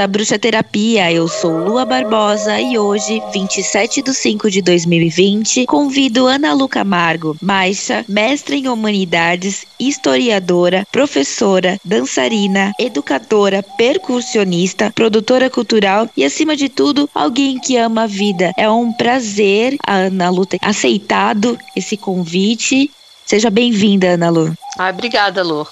à Bruxa Terapia. Eu sou Lua Barbosa e hoje, 27 de 5 de 2020, convido Ana Lu Camargo, Maixa, mestra em Humanidades, historiadora, professora, dançarina, educadora, percussionista, produtora cultural e, acima de tudo, alguém que ama a vida. É um prazer a Ana Lu ter aceitado esse convite. Seja bem-vinda, Ana Lu. Ah, obrigada, Lu.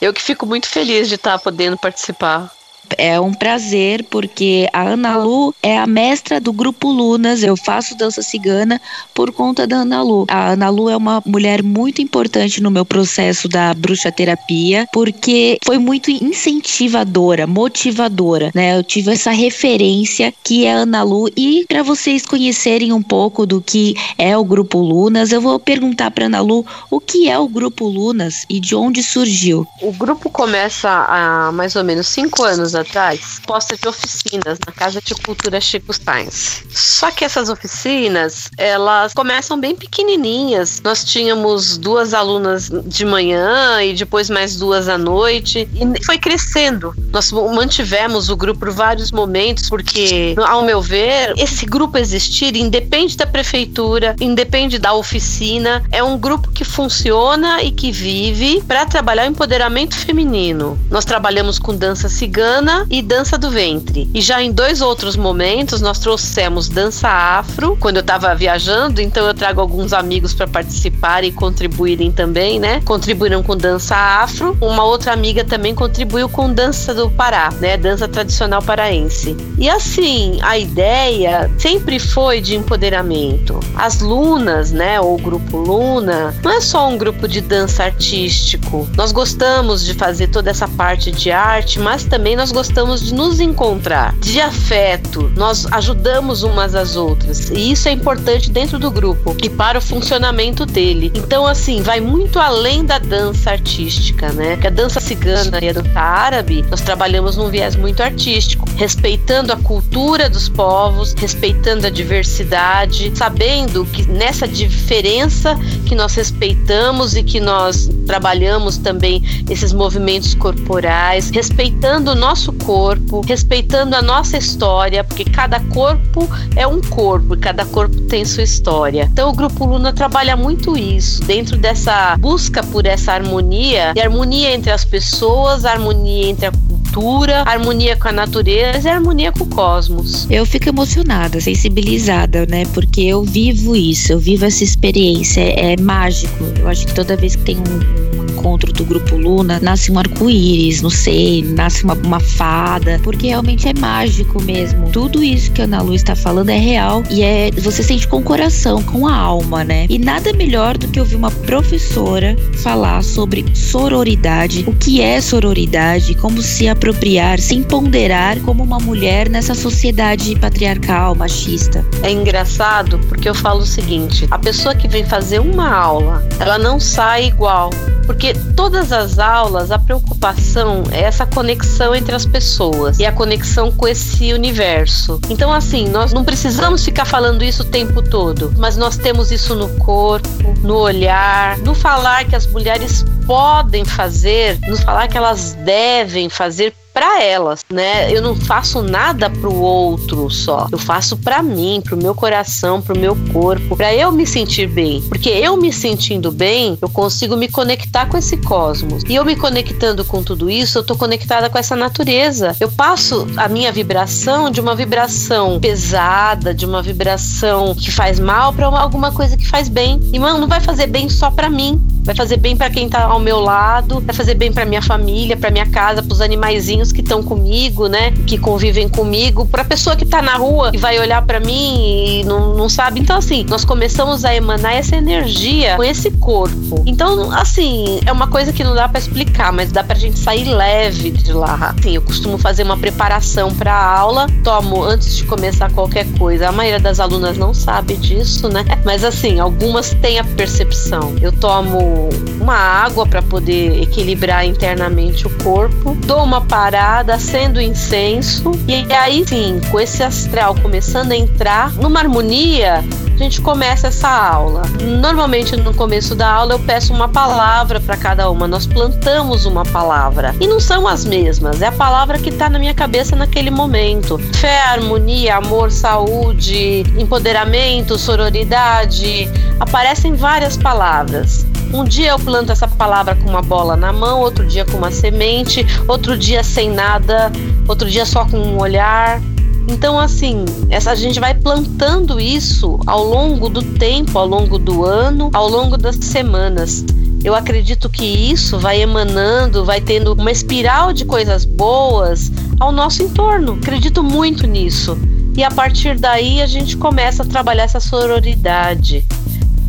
Eu que fico muito feliz de estar podendo participar. É um prazer, porque a Ana Lu é a mestra do grupo Lunas. Eu faço dança cigana por conta da Ana Lu. A Ana Lu é uma mulher muito importante no meu processo da bruxa terapia, porque foi muito incentivadora, motivadora, né? Eu tive essa referência que é a Ana Lu. E para vocês conhecerem um pouco do que é o grupo Lunas, eu vou perguntar para Ana Lu o que é o grupo Lunas e de onde surgiu. O grupo começa há mais ou menos cinco anos atrás, posta de oficinas na Casa de Cultura Chico Sainz. Só que essas oficinas, elas começam bem pequenininhas. Nós tínhamos duas alunas de manhã e depois mais duas à noite e foi crescendo. Nós mantivemos o grupo por vários momentos porque, ao meu ver, esse grupo existir independe da prefeitura, independe da oficina, é um grupo que funciona e que vive para trabalhar o empoderamento feminino. Nós trabalhamos com dança cigana e dança do ventre. E já em dois outros momentos nós trouxemos dança afro, quando eu estava viajando, então eu trago alguns amigos para participar e contribuírem também, né? Contribuíram com dança afro. Uma outra amiga também contribuiu com dança do Pará, né? Dança tradicional paraense. E assim, a ideia sempre foi de empoderamento. As Lunas, né, o grupo Luna, não é só um grupo de dança artístico. Nós gostamos de fazer toda essa parte de arte, mas também nós gostamos de nos encontrar, de afeto, nós ajudamos umas às outras. E isso é importante dentro do grupo e para o funcionamento dele. Então, assim, vai muito além da dança artística, né? Que a dança cigana e a dança árabe, nós trabalhamos num viés muito artístico, respeitando a cultura dos povos, respeitando a diversidade, sabendo que nessa diferença que nós respeitamos e que nós trabalhamos também esses movimentos corporais, respeitando o nosso nosso corpo, respeitando a nossa história, porque cada corpo é um corpo e cada corpo tem sua história. Então o Grupo Luna trabalha muito isso, dentro dessa busca por essa harmonia, e harmonia entre as pessoas, harmonia entre a cultura, harmonia com a natureza e harmonia com o cosmos. Eu fico emocionada, sensibilizada, né? Porque eu vivo isso, eu vivo essa experiência, é mágico. Eu acho que toda vez que tem um encontro do grupo Luna, nasce um arco-íris, não sei, nasce uma, uma fada, porque realmente é mágico mesmo. Tudo isso que a Ana Lu está falando é real e é você sente com o coração, com a alma, né? E nada melhor do que ouvir uma professora falar sobre sororidade, o que é sororidade, como se apropriar, se empoderar como uma mulher nessa sociedade patriarcal, machista. É engraçado porque eu falo o seguinte: a pessoa que vem fazer uma aula, ela não sai igual, porque todas as aulas a preocupação é essa conexão entre as pessoas e a conexão com esse universo. Então, assim, nós não precisamos ficar falando isso o tempo todo, mas nós temos isso no corpo, no olhar, no falar que as mulheres podem fazer, no falar que elas devem fazer para elas, né? Eu não faço nada pro outro só. Eu faço para mim, pro meu coração, pro meu corpo, para eu me sentir bem. Porque eu me sentindo bem, eu consigo me conectar com esse cosmos. E eu me conectando com tudo isso, eu tô conectada com essa natureza. Eu passo a minha vibração de uma vibração pesada, de uma vibração que faz mal para alguma coisa que faz bem. E mano, não vai fazer bem só para mim. Vai fazer bem para quem tá ao meu lado, vai fazer bem para minha família, para minha casa, para os animaizinhos que estão comigo, né? Que convivem comigo, para a pessoa que está na rua e vai olhar para mim e não, não sabe. Então, assim, nós começamos a emanar essa energia com esse corpo. Então, assim, é uma coisa que não dá para explicar, mas dá pra gente sair leve de lá. Assim, eu costumo fazer uma preparação para a aula, tomo antes de começar qualquer coisa. A maioria das alunas não sabe disso, né? Mas assim, algumas têm a percepção. Eu tomo uma água para poder equilibrar internamente o corpo, dou uma parada acendo incenso, e aí sim, com esse astral começando a entrar numa harmonia a gente começa essa aula. Normalmente no começo da aula eu peço uma palavra para cada uma. Nós plantamos uma palavra e não são as mesmas. É a palavra que está na minha cabeça naquele momento. Fé, harmonia, amor, saúde, empoderamento, sororidade. Aparecem várias palavras. Um dia eu planto essa palavra com uma bola na mão, outro dia com uma semente, outro dia sem nada, outro dia só com um olhar. Então, assim, essa, a gente vai plantando isso ao longo do tempo, ao longo do ano, ao longo das semanas. Eu acredito que isso vai emanando, vai tendo uma espiral de coisas boas ao nosso entorno. Acredito muito nisso. E a partir daí a gente começa a trabalhar essa sororidade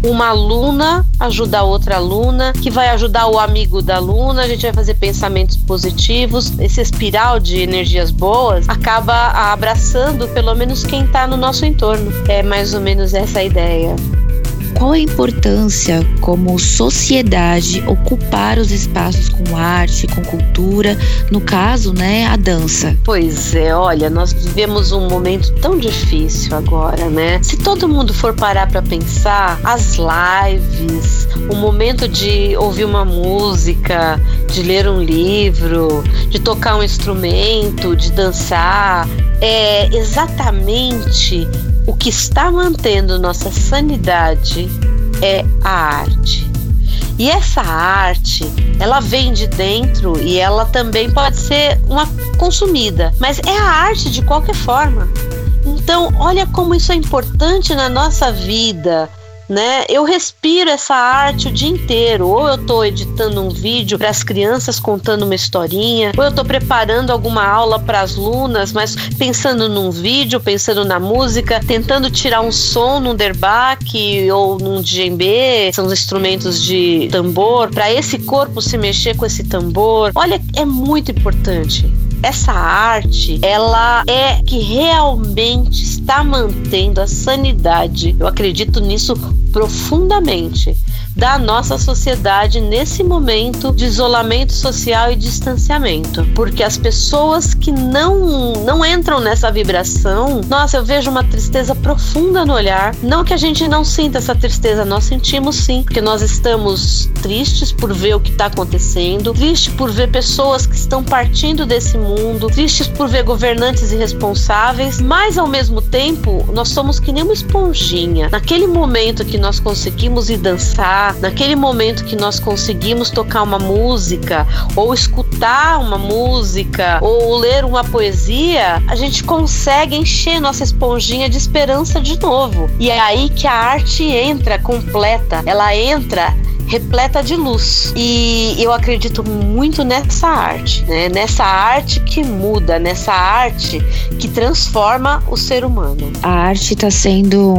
uma aluna ajuda a outra aluna, que vai ajudar o amigo da aluna, a gente vai fazer pensamentos positivos. Esse espiral de energias boas acaba abraçando pelo menos quem está no nosso entorno. É mais ou menos essa a ideia qual a importância como sociedade ocupar os espaços com arte, com cultura, no caso, né, a dança? Pois é, olha, nós vivemos um momento tão difícil agora, né? Se todo mundo for parar para pensar, as lives, o momento de ouvir uma música, de ler um livro, de tocar um instrumento, de dançar, é exatamente o que está mantendo nossa sanidade é a arte. E essa arte, ela vem de dentro e ela também pode ser uma consumida, mas é a arte de qualquer forma. Então, olha como isso é importante na nossa vida, né? Eu respiro essa arte o dia inteiro. Ou eu estou editando um vídeo para as crianças contando uma historinha, ou eu estou preparando alguma aula para as lunas, mas pensando num vídeo, pensando na música, tentando tirar um som num derbaque ou num djembe, são os instrumentos de tambor, para esse corpo se mexer com esse tambor. Olha, é muito importante essa arte, ela é que realmente está mantendo a sanidade. Eu acredito nisso profundamente da nossa sociedade nesse momento de isolamento social e distanciamento, porque as pessoas que não não entram nessa vibração, nossa, eu vejo uma tristeza profunda no olhar. Não que a gente não sinta essa tristeza, nós sentimos sim, porque nós estamos tristes por ver o que está acontecendo, tristes por ver pessoas que estão partindo desse mundo, tristes por ver governantes irresponsáveis, mas ao mesmo tempo nós somos que nem uma esponjinha. Naquele momento que nós conseguimos ir dançar naquele momento que nós conseguimos tocar uma música, ou escutar uma música, ou ler uma poesia, a gente consegue encher nossa esponjinha de esperança de novo. E é aí que a arte entra completa, ela entra repleta de luz. E eu acredito muito nessa arte, né? Nessa arte que muda, nessa arte que transforma o ser humano. A arte está sendo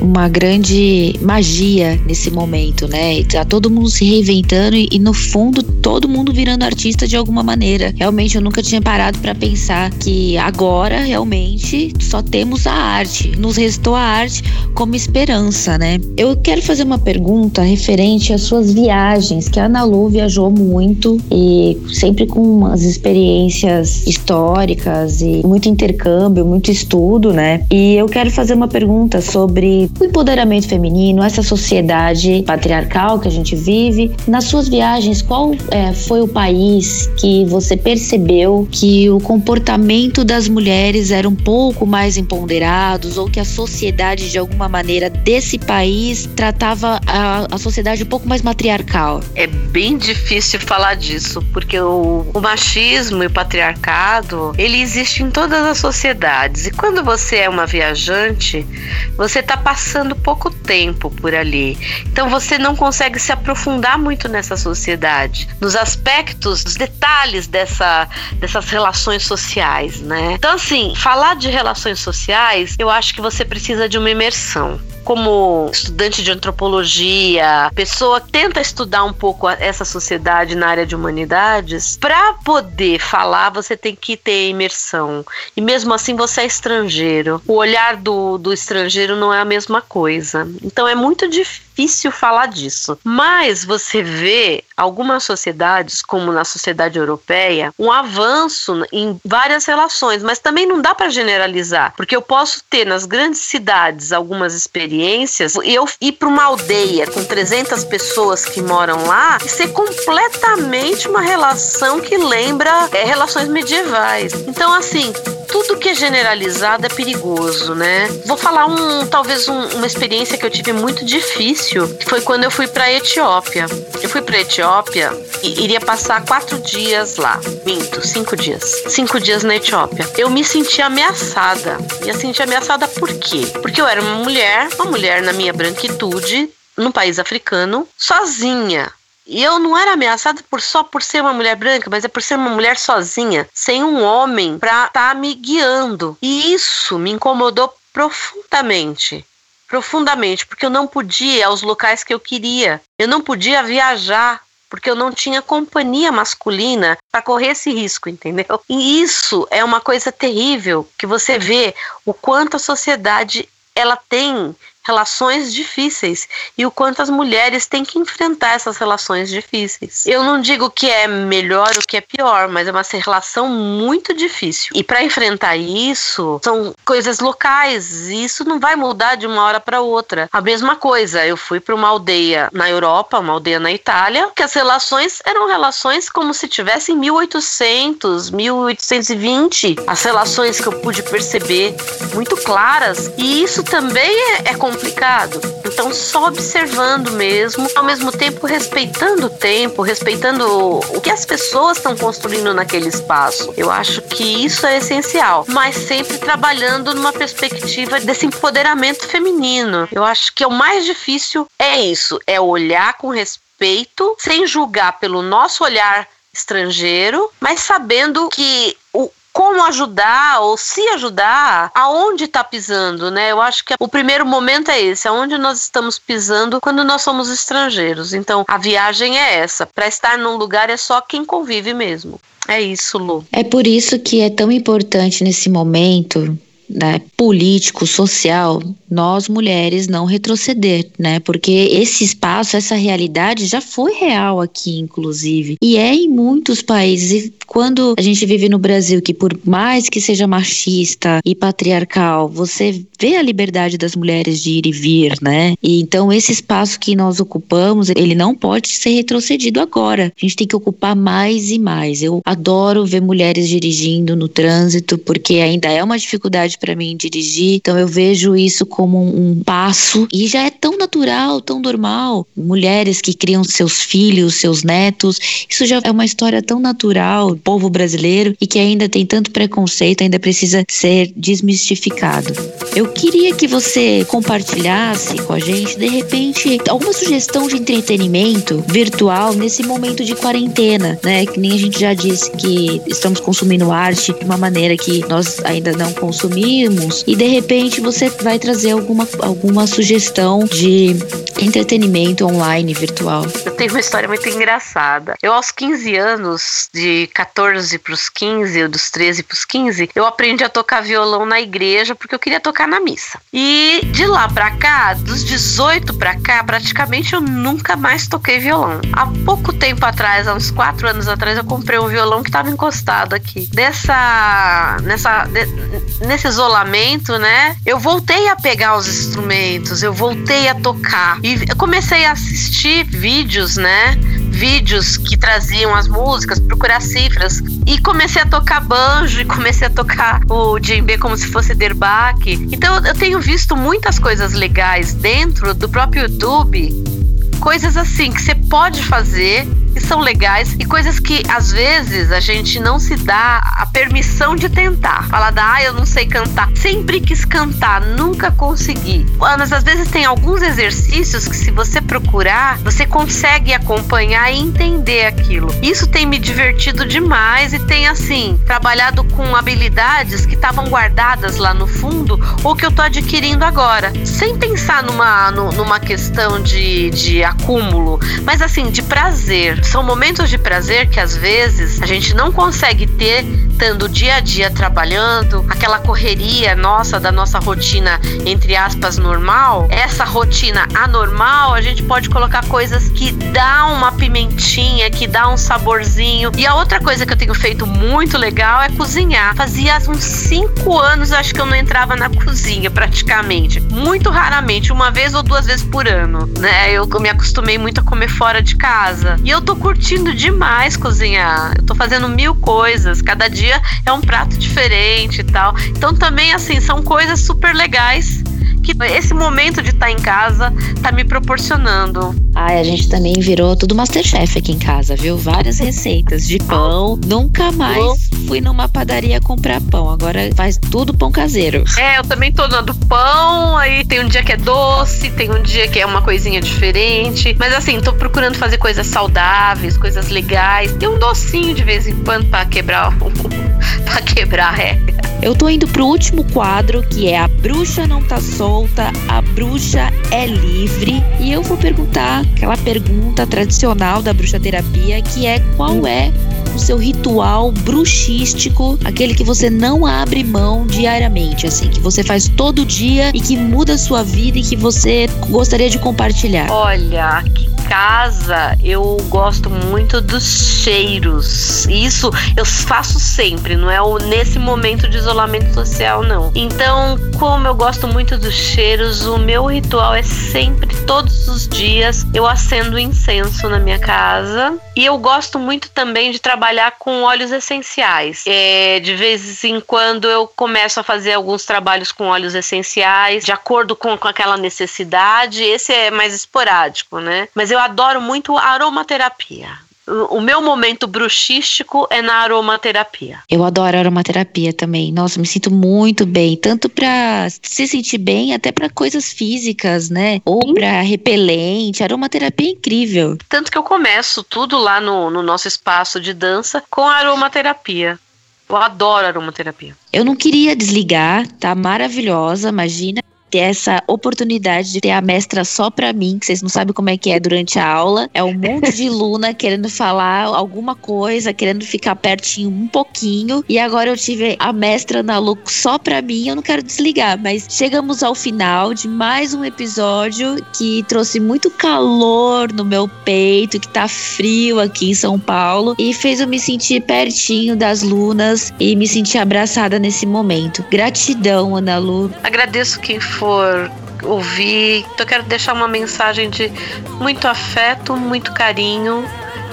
uma grande magia nesse momento, né? E tá todo mundo se reinventando e, e, no fundo todo mundo virando artista de alguma maneira. Realmente eu nunca tinha parado para pensar que agora realmente só temos a arte. Nos restou a arte como esperança, né? Eu quero fazer uma pergunta referente às suas viagens, que a Ana Lu viajou muito e sempre com umas experiências históricas e muito intercâmbio, muito estudo, né? E eu quero fazer uma pergunta sobre o empoderamento feminino, essa sociedade patriarcal que a gente vive. Nas suas viagens, qual é, foi o país que você percebeu que o comportamento das mulheres era um pouco mais empoderados ou que a sociedade de alguma maneira desse país tratava a, a sociedade um pouco mais matriarcal? É bem difícil falar disso, porque o, o machismo e o patriarcado, ele existe em todas as sociedades. E quando você é uma viajante, você está passando pouco tempo por ali. Então você não consegue se aprofundar muito nessa sociedade, nos aspectos, nos detalhes dessa, dessas relações sociais, né? Então, assim, falar de relações sociais, eu acho que você precisa de uma imersão como estudante de antropologia, pessoa que tenta estudar um pouco essa sociedade na área de humanidades, para poder falar, você tem que ter imersão. E mesmo assim, você é estrangeiro. O olhar do, do estrangeiro não é a mesma coisa. Então, é muito difícil falar disso. Mas você vê algumas sociedades, como na sociedade europeia, um avanço em várias relações, mas também não dá para generalizar, porque eu posso ter nas grandes cidades algumas experiências e eu ir para uma aldeia com 300 pessoas que moram lá e ser completamente uma relação que lembra é, relações medievais. Então, assim, tudo que é generalizado é perigoso, né? Vou falar um, talvez um, uma experiência que eu tive muito difícil, que foi quando eu fui para Etiópia. Eu fui para Etiópia e iria passar quatro dias lá. Minto, cinco dias. Cinco dias na Etiópia. Eu me senti ameaçada. Me senti ameaçada por quê? Porque eu era uma mulher, uma mulher na minha branquitude, num país africano, sozinha. E eu não era ameaçada por só por ser uma mulher branca, mas é por ser uma mulher sozinha, sem um homem para estar tá me guiando. E isso me incomodou profundamente. Profundamente, porque eu não podia ir aos locais que eu queria. Eu não podia viajar porque eu não tinha companhia masculina para correr esse risco, entendeu? E isso é uma coisa terrível que você vê o quanto a sociedade ela tem relações difíceis e o quanto as mulheres têm que enfrentar essas relações difíceis. Eu não digo que é melhor ou que é pior, mas é uma relação muito difícil. E para enfrentar isso, são coisas locais, e isso não vai mudar de uma hora para outra. A mesma coisa, eu fui para uma aldeia na Europa, uma aldeia na Itália, que as relações eram relações como se tivesse em 1800, 1820. As relações que eu pude perceber muito claras, e isso também é, é complicado. Então, só observando mesmo, ao mesmo tempo respeitando o tempo, respeitando o que as pessoas estão construindo naquele espaço. Eu acho que isso é essencial, mas sempre trabalhando numa perspectiva desse empoderamento feminino. Eu acho que é o mais difícil é isso, é olhar com respeito, sem julgar pelo nosso olhar estrangeiro, mas sabendo que como ajudar ou se ajudar, aonde está pisando, né? Eu acho que o primeiro momento é esse, aonde nós estamos pisando quando nós somos estrangeiros. Então, a viagem é essa. Para estar num lugar é só quem convive mesmo. É isso, Lu. É por isso que é tão importante nesse momento né, político, social, nós mulheres não retroceder, né? Porque esse espaço, essa realidade já foi real aqui, inclusive, e é em muitos países. E quando a gente vive no Brasil, que por mais que seja machista e patriarcal, você vê a liberdade das mulheres de ir e vir, né? E então esse espaço que nós ocupamos, ele não pode ser retrocedido agora. A gente tem que ocupar mais e mais. Eu adoro ver mulheres dirigindo no trânsito, porque ainda é uma dificuldade para mim dirigir. Então eu vejo isso como um, passo e já é tão natural, tão normal. Mulheres que criam seus filhos, seus netos, isso já é uma história tão natural, povo brasileiro e que ainda tem tanto preconceito, ainda precisa ser desmistificado. Eu queria que você compartilhasse com a gente, de repente, alguma sugestão de entretenimento virtual nesse momento de quarentena, né? Que nem a gente já disse que estamos consumindo arte de uma maneira que nós ainda não consumimos e de repente você vai trazer alguma, alguma sugestão de entretenimento online virtual. Eu tenho uma história muito engraçada. Eu aos 15 anos, de 14 para os 15, ou dos 13 para os 15, eu aprendi a tocar violão na igreja porque eu queria tocar na missa. E de lá para cá, dos 18 para cá, praticamente eu nunca mais toquei violão. Há pouco tempo atrás, há uns 4 anos atrás, eu comprei um violão que estava encostado aqui. Nessa, nessa, de, nesse isolamento, né? Eu voltei a pegar os instrumentos, eu voltei a tocar e eu comecei a assistir vídeos, né? Vídeos que traziam as músicas, procurar cifras e comecei a tocar banjo e comecei a tocar o djembe como se fosse derbaque. Então eu tenho visto muitas coisas legais dentro do próprio YouTube, coisas assim que você pode fazer que são legais e coisas que às vezes a gente não se dá a permissão de tentar. Falar da, ah, eu não sei cantar. Sempre quis cantar, nunca consegui. Mas às vezes tem alguns exercícios que se você procurar, você consegue acompanhar e entender aquilo. Isso tem me divertido demais e tem assim, trabalhado com habilidades que estavam guardadas lá no fundo ou que eu tô adquirindo agora, sem pensar numa, numa questão de, de acúmulo, mas assim, de prazer são momentos de prazer que às vezes a gente não consegue ter estando dia a dia trabalhando, aquela correria nossa da nossa rotina entre aspas normal, essa rotina anormal, a gente pode colocar coisas que dá uma pimentinha, que dá um saborzinho. E a outra coisa que eu tenho feito muito legal é cozinhar. Fazia uns cinco anos, acho que eu não entrava na cozinha praticamente. Muito raramente, uma vez ou duas vezes por ano, né? Eu me acostumei muito a comer fora de casa. E eu tô curtindo demais cozinhar. Eu tô fazendo mil coisas. Cada dia é um prato diferente e tal. Então também, assim, são coisas super legais que esse momento de estar tá em casa tá me proporcionando. Ai, a gente também virou tudo Masterchef aqui em casa, viu? Várias receitas de pão. Nunca mais fui numa padaria comprar pão. Agora faz tudo pão caseiro. É, eu também tô dando pão. Aí tem um dia que é doce, tem um dia que é uma coisinha diferente. Mas assim, tô procurando fazer coisas saudáveis, coisas legais. Tem um docinho de vez em quando pra quebrar, pra quebrar a regra. Eu tô indo pro último quadro, que é A Bruxa Não Tá Solta, A Bruxa é Livre. E eu vou perguntar aquela pergunta tradicional da bruxa terapia, que é qual é o seu ritual bruxístico, aquele que você não abre mão diariamente, assim, que você faz todo dia e que muda a sua vida e que você gostaria de compartilhar? Olha, aqui em casa eu gosto muito dos cheiros. Isso eu faço sempre, não é o, nesse momento de isolamento social, não. Então, como eu gosto muito dos cheiros, o meu ritual é sempre, todos os dias, eu acendo incenso na minha casa. E eu gosto muito também de trabalhar com óleos essenciais. É, de vez em quando eu começo a fazer alguns trabalhos com óleos essenciais, de acordo com, com aquela necessidade. Esse é mais esporádico, né? Mas eu adoro muito aromaterapia. O meu momento bruxístico é na aromaterapia. Eu adoro aromaterapia também. Nossa, me sinto muito bem, tanto para se sentir bem, até para coisas físicas, né? Ou para repelente. aromaterapia é incrível. Tanto que eu começo tudo lá no, no nosso espaço de dança com aromaterapia. Eu adoro aromaterapia. Eu não queria desligar, tá maravilhosa, imagina ter essa oportunidade de ter a mestra só pra mim, que vocês não sabem como é que é durante a aula. É um monte de Luna querendo falar alguma coisa, querendo ficar pertinho um pouquinho. E agora eu tive a mestra na Lu só pra mim. Eu não quero desligar, mas chegamos ao final de mais um episódio que trouxe muito calor no meu peito, que tá frio aqui em São Paulo e fez eu me sentir pertinho das Lunas e me sentir abraçada nesse momento. Gratidão, Ana Lu. Agradeço quem foi for ouvir. Então, eu quero deixar uma mensagem de muito afeto, muito carinho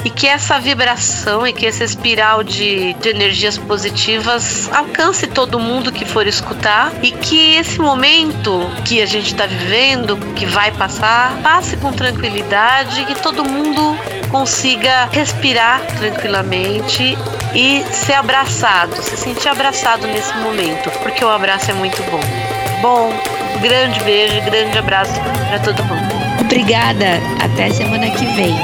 e que essa vibração e que essa espiral de, de energias positivas alcance todo mundo que for escutar e que esse momento que a gente está vivendo, que vai passar, passe com tranquilidade e que todo mundo consiga respirar tranquilamente e ser abraçado, se sentir abraçado nesse momento, porque o abraço é muito bom. Bom, grande beijo, grande abraço para todo mundo. Obrigada. Até semana que vem.